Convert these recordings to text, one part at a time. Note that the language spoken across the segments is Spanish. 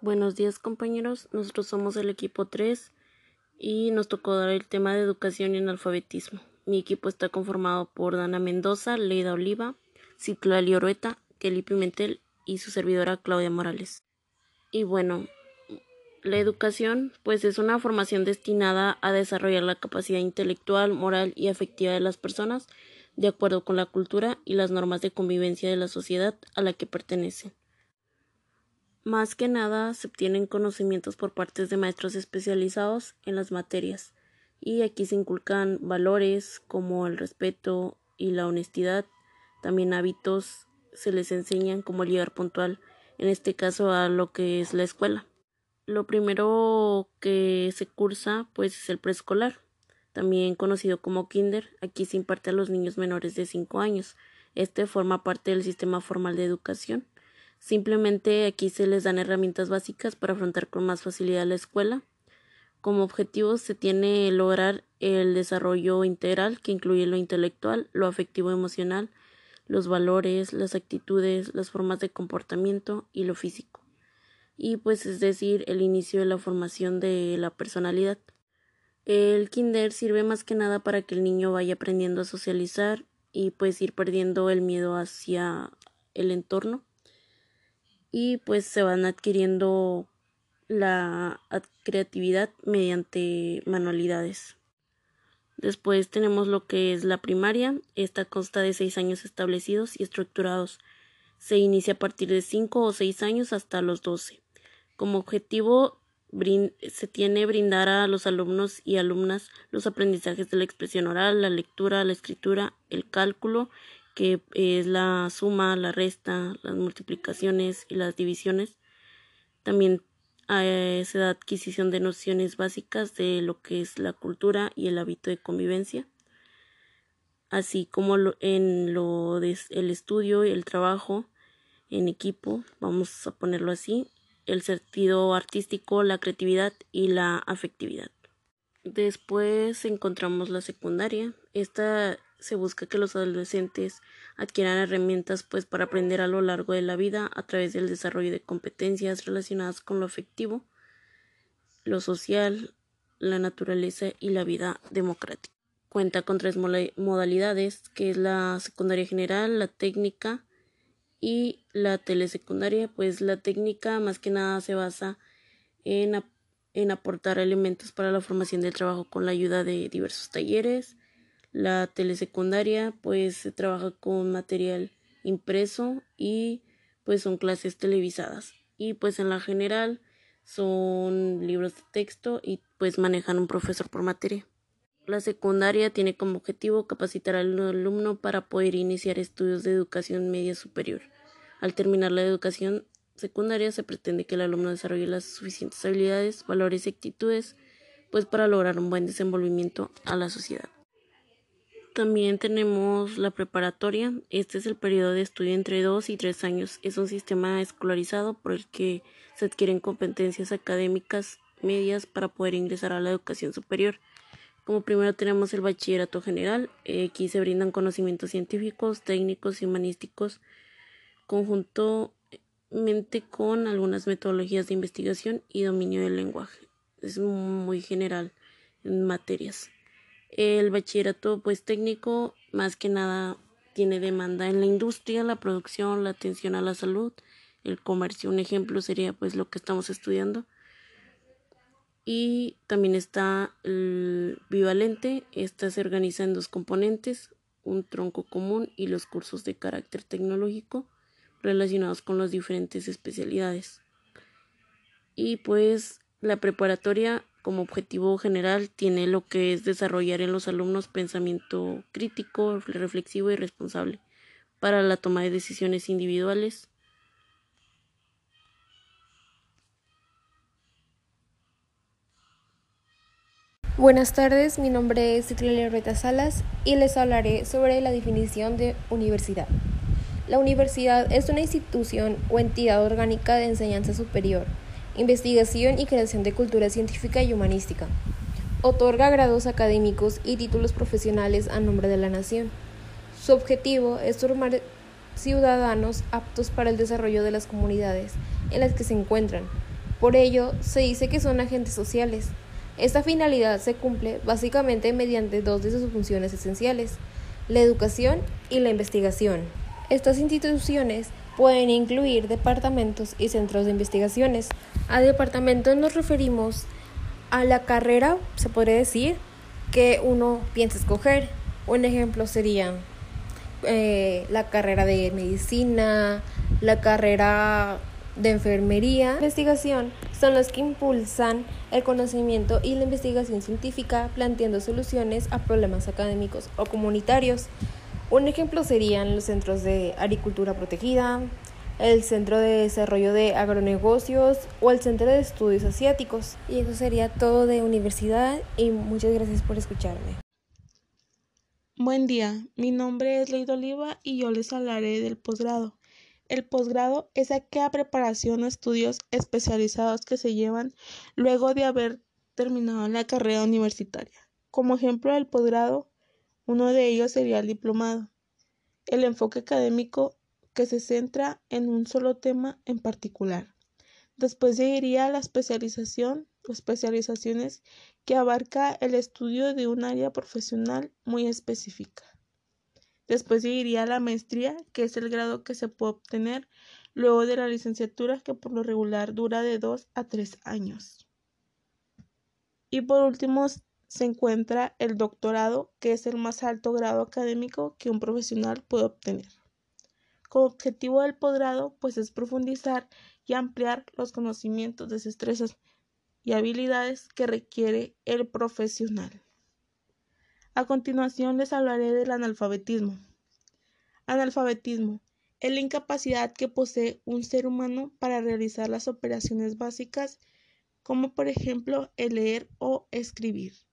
Buenos días compañeros, nosotros somos el equipo 3 y nos tocó dar el tema de educación y analfabetismo. Mi equipo está conformado por Dana Mendoza, Leida Oliva, Citlali Orueta, Kelly Pimentel y su servidora Claudia Morales. Y bueno, la educación pues es una formación destinada a desarrollar la capacidad intelectual, moral y afectiva de las personas de acuerdo con la cultura y las normas de convivencia de la sociedad a la que pertenecen. Más que nada se obtienen conocimientos por parte de maestros especializados en las materias y aquí se inculcan valores como el respeto y la honestidad, también hábitos se les enseñan como llegar puntual, en este caso a lo que es la escuela. Lo primero que se cursa pues es el preescolar, también conocido como kinder, aquí se imparte a los niños menores de 5 años. Este forma parte del sistema formal de educación Simplemente aquí se les dan herramientas básicas para afrontar con más facilidad la escuela. Como objetivo se tiene lograr el desarrollo integral que incluye lo intelectual, lo afectivo emocional, los valores, las actitudes, las formas de comportamiento y lo físico. Y pues es decir, el inicio de la formación de la personalidad. El kinder sirve más que nada para que el niño vaya aprendiendo a socializar y pues ir perdiendo el miedo hacia el entorno y pues se van adquiriendo la creatividad mediante manualidades. Después tenemos lo que es la primaria. Esta consta de seis años establecidos y estructurados. Se inicia a partir de cinco o seis años hasta los doce. Como objetivo se tiene brindar a los alumnos y alumnas los aprendizajes de la expresión oral, la lectura, la escritura, el cálculo que es la suma, la resta, las multiplicaciones y las divisiones. También se da adquisición de nociones básicas de lo que es la cultura y el hábito de convivencia, así como en lo del el estudio y el trabajo en equipo, vamos a ponerlo así, el sentido artístico, la creatividad y la afectividad. Después encontramos la secundaria. Esta se busca que los adolescentes adquieran herramientas pues para aprender a lo largo de la vida a través del desarrollo de competencias relacionadas con lo afectivo, lo social, la naturaleza y la vida democrática. Cuenta con tres modalidades, que es la secundaria general, la técnica y la telesecundaria, pues la técnica más que nada se basa en, en aportar elementos para la formación del trabajo con la ayuda de diversos talleres, la telesecundaria pues se trabaja con material impreso y pues son clases televisadas. Y pues en la general son libros de texto y pues manejan un profesor por materia. La secundaria tiene como objetivo capacitar al alumno para poder iniciar estudios de educación media superior. Al terminar la educación secundaria se pretende que el alumno desarrolle las suficientes habilidades, valores y actitudes pues para lograr un buen desenvolvimiento a la sociedad. También tenemos la preparatoria. Este es el periodo de estudio entre 2 y 3 años. Es un sistema escolarizado por el que se adquieren competencias académicas medias para poder ingresar a la educación superior. Como primero tenemos el bachillerato general. Aquí se brindan conocimientos científicos, técnicos y humanísticos conjuntamente con algunas metodologías de investigación y dominio del lenguaje. Es muy general en materias. El bachillerato pues técnico más que nada tiene demanda en la industria, la producción, la atención a la salud, el comercio. Un ejemplo sería pues lo que estamos estudiando. Y también está el bivalente. Esta se organiza en dos componentes, un tronco común y los cursos de carácter tecnológico relacionados con las diferentes especialidades. Y pues la preparatoria como objetivo general tiene lo que es desarrollar en los alumnos pensamiento crítico, reflexivo y responsable para la toma de decisiones individuales. Buenas tardes, mi nombre es Citlalia Reta Salas y les hablaré sobre la definición de universidad. La universidad es una institución o entidad orgánica de enseñanza superior investigación y creación de cultura científica y humanística. Otorga grados académicos y títulos profesionales a nombre de la nación. Su objetivo es formar ciudadanos aptos para el desarrollo de las comunidades en las que se encuentran, Por ello, se dice que son agentes sociales. Esta finalidad se cumple básicamente mediante dos de sus funciones esenciales, la educación y la investigación. Estas instituciones pueden incluir departamentos y centros de investigaciones. A departamentos nos referimos a la carrera, se podría decir, que uno piensa escoger. Un ejemplo sería eh, la carrera de medicina, la carrera de enfermería. Investigación son los que impulsan el conocimiento y la investigación científica planteando soluciones a problemas académicos o comunitarios. Un ejemplo serían los centros de agricultura protegida, el Centro de Desarrollo de Agronegocios o el Centro de Estudios Asiáticos. Y eso sería todo de universidad y muchas gracias por escucharme. Buen día, mi nombre es Leida Oliva y yo les hablaré del posgrado. El posgrado es aquella preparación o estudios especializados que se llevan luego de haber terminado la carrera universitaria. Como ejemplo del posgrado, uno de ellos sería el diplomado. El enfoque académico que se centra en un solo tema en particular. Después seguiría la especialización o especializaciones que abarca el estudio de un área profesional muy específica. Después seguiría la maestría, que es el grado que se puede obtener luego de la licenciatura, que por lo regular dura de dos a tres años. Y por último se encuentra el doctorado, que es el más alto grado académico que un profesional puede obtener. Como objetivo del posgrado, pues es profundizar y ampliar los conocimientos, destrezas y habilidades que requiere el profesional. A continuación les hablaré del analfabetismo. Analfabetismo es la incapacidad que posee un ser humano para realizar las operaciones básicas como por ejemplo el leer o escribir.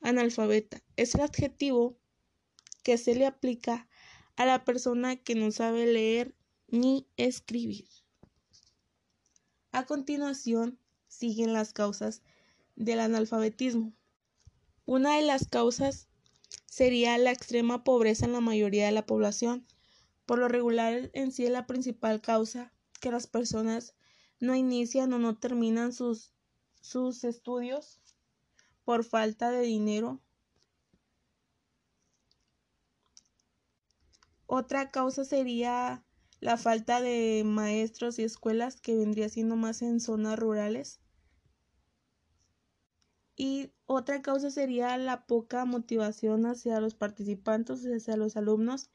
Analfabeta es el adjetivo que se le aplica a la persona que no sabe leer ni escribir. A continuación siguen las causas del analfabetismo. Una de las causas sería la extrema pobreza en la mayoría de la población. Por lo regular en sí es la principal causa que las personas no inician o no terminan sus, sus estudios por falta de dinero Otra causa sería la falta de maestros y escuelas que vendría siendo más en zonas rurales. Y otra causa sería la poca motivación hacia los participantes, hacia los alumnos,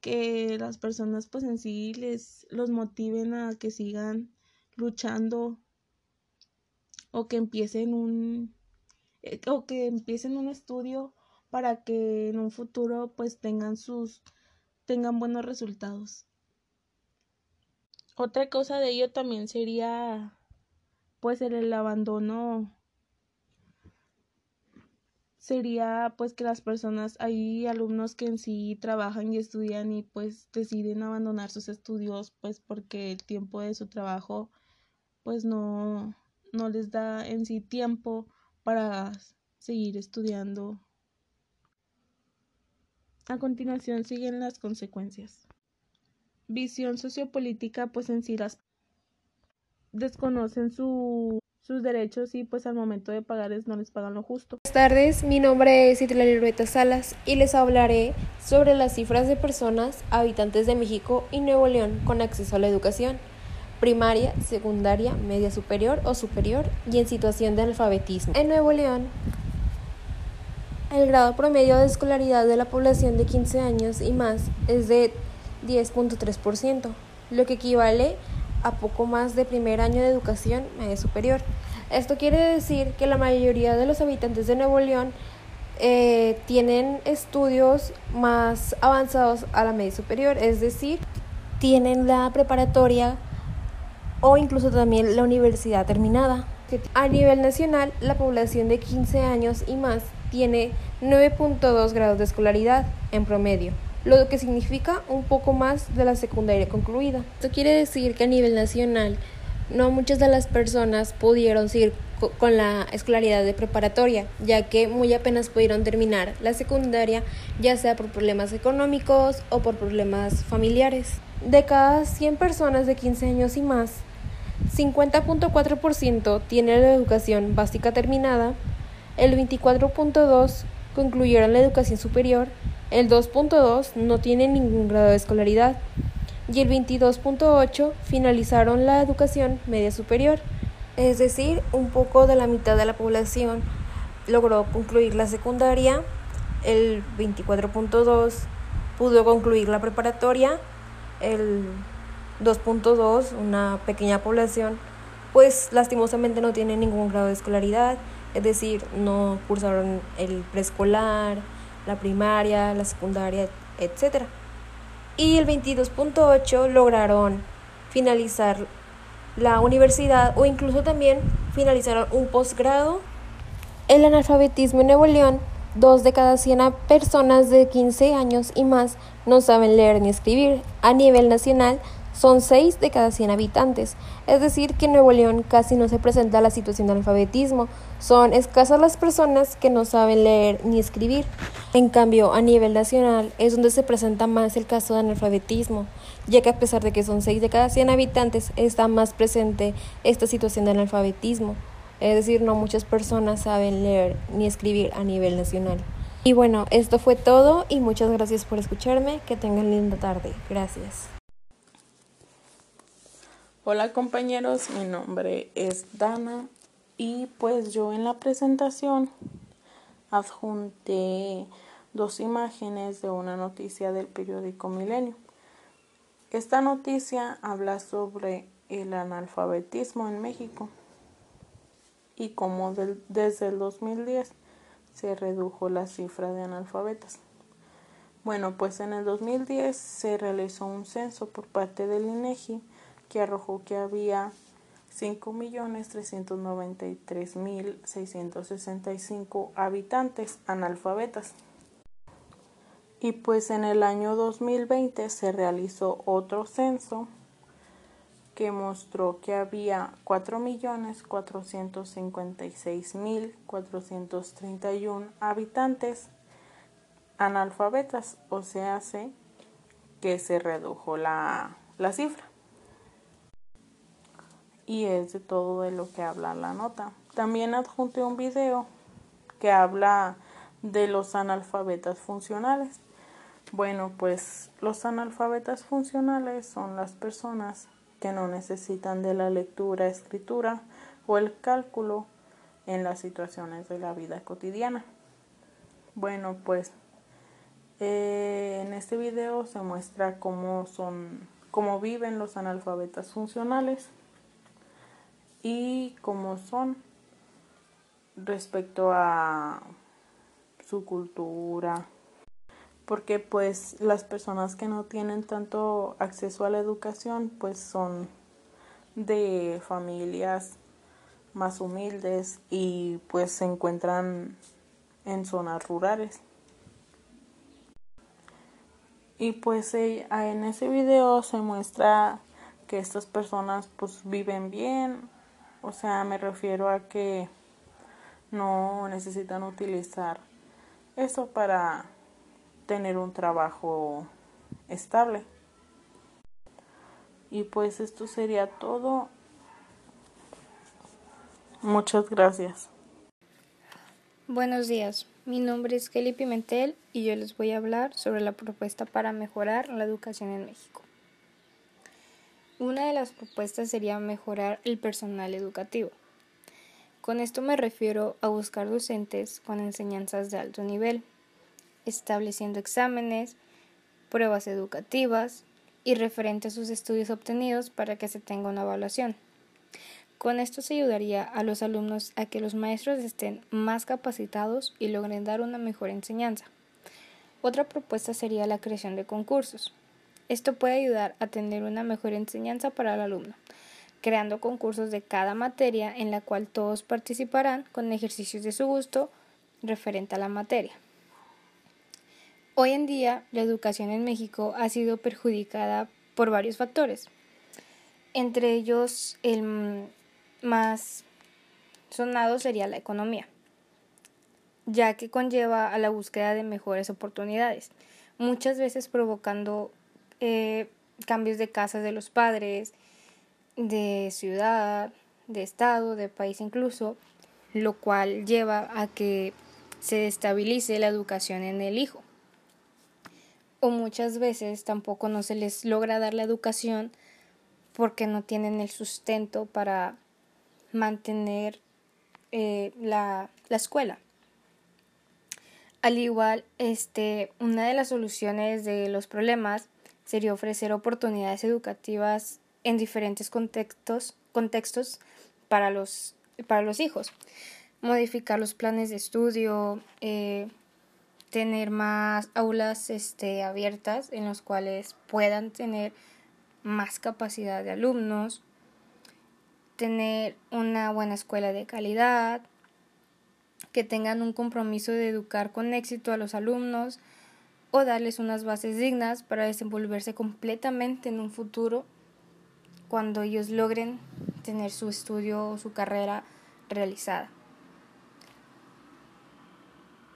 que las personas pues en sí les los motiven a que sigan luchando o que empiecen un eh, o que empiecen un estudio para que en un futuro pues tengan sus tengan buenos resultados. Otra cosa de ello también sería pues el, abandono sería pues que las personas, hay alumnos que en sí trabajan y estudian y pues deciden abandonar sus estudios pues porque el tiempo de su trabajo pues no, no les da en sí tiempo para seguir estudiando a continuación siguen las consecuencias. Visión sociopolítica, pues en sí las desconocen sus derechos y pues al momento de pagarles no les pagan lo justo. Buenas tardes, mi nombre es Itlali Rueta Salas y les hablaré sobre las cifras de personas habitantes de México y Nuevo León con acceso a la educación primaria, secundaria, media superior o superior y en situación de alfabetismo. En Nuevo León el grado promedio de escolaridad de la población de 15 años y más es de 10.3%, lo que equivale a poco más de primer año de educación media superior. Esto quiere decir que la mayoría de los habitantes de Nuevo León eh, tienen estudios más avanzados a la media superior, es decir, tienen la preparatoria o incluso también la universidad terminada. A nivel nacional, la población de 15 años y más tiene 9.2 grados de escolaridad en promedio, lo que significa un poco más de la secundaria concluida. Esto quiere decir que a nivel nacional no muchas de las personas pudieron seguir con la escolaridad de preparatoria, ya que muy apenas pudieron terminar la secundaria, ya sea por problemas económicos o por problemas familiares. De cada 100 personas de 15 años y más, 50.4% tiene la educación básica terminada, el 24.2% concluyeron la educación superior, el 2.2% no tiene ningún grado de escolaridad y el 22.8% finalizaron la educación media superior, es decir, un poco de la mitad de la población logró concluir la secundaria, el 24.2% pudo concluir la preparatoria, el 2.2, una pequeña población, pues lastimosamente no tiene ningún grado de escolaridad, es decir, no cursaron el preescolar, la primaria, la secundaria, etc. Y el 22.8 lograron finalizar la universidad o incluso también finalizaron un posgrado. El analfabetismo en Nuevo León, dos de cada 100 personas de 15 años y más no saben leer ni escribir. A nivel nacional, son 6 de cada 100 habitantes, es decir, que en Nuevo León casi no se presenta la situación de analfabetismo, son escasas las personas que no saben leer ni escribir. En cambio, a nivel nacional es donde se presenta más el caso de analfabetismo, ya que a pesar de que son 6 de cada 100 habitantes, está más presente esta situación de analfabetismo, es decir, no muchas personas saben leer ni escribir a nivel nacional. Y bueno, esto fue todo y muchas gracias por escucharme, que tengan linda tarde, gracias. Hola compañeros, mi nombre es Dana y pues yo en la presentación adjunté dos imágenes de una noticia del periódico Milenio. Esta noticia habla sobre el analfabetismo en México y cómo desde el 2010 se redujo la cifra de analfabetas. Bueno, pues en el 2010 se realizó un censo por parte del INEGI que arrojó que había 5.393.665 habitantes analfabetas. Y pues en el año 2020 se realizó otro censo que mostró que había 4.456.431 habitantes analfabetas, o sea, que se redujo la, la cifra y es de todo de lo que habla la nota. También adjunté un video que habla de los analfabetas funcionales. Bueno, pues los analfabetas funcionales son las personas que no necesitan de la lectura, escritura o el cálculo en las situaciones de la vida cotidiana. Bueno, pues eh, en este video se muestra cómo son, cómo viven los analfabetas funcionales y cómo son respecto a su cultura. Porque pues las personas que no tienen tanto acceso a la educación pues son de familias más humildes y pues se encuentran en zonas rurales. Y pues eh, en ese video se muestra que estas personas pues viven bien o sea, me refiero a que no necesitan utilizar eso para tener un trabajo estable. Y pues esto sería todo. Muchas gracias. Buenos días, mi nombre es Kelly Pimentel y yo les voy a hablar sobre la propuesta para mejorar la educación en México. Una de las propuestas sería mejorar el personal educativo. Con esto me refiero a buscar docentes con enseñanzas de alto nivel, estableciendo exámenes, pruebas educativas y referente a sus estudios obtenidos para que se tenga una evaluación. Con esto se ayudaría a los alumnos a que los maestros estén más capacitados y logren dar una mejor enseñanza. Otra propuesta sería la creación de concursos. Esto puede ayudar a tener una mejor enseñanza para el alumno, creando concursos de cada materia en la cual todos participarán con ejercicios de su gusto referente a la materia. Hoy en día, la educación en México ha sido perjudicada por varios factores. Entre ellos, el más sonado sería la economía, ya que conlleva a la búsqueda de mejores oportunidades, muchas veces provocando eh, cambios de casas de los padres, de ciudad, de estado, de país incluso, lo cual lleva a que se destabilice la educación en el hijo. O muchas veces tampoco no se les logra dar la educación porque no tienen el sustento para mantener eh, la, la escuela. Al igual, este, una de las soluciones de los problemas sería ofrecer oportunidades educativas en diferentes contextos, contextos para, los, para los hijos. Modificar los planes de estudio, eh, tener más aulas este, abiertas en las cuales puedan tener más capacidad de alumnos, tener una buena escuela de calidad, que tengan un compromiso de educar con éxito a los alumnos o darles unas bases dignas para desenvolverse completamente en un futuro cuando ellos logren tener su estudio o su carrera realizada.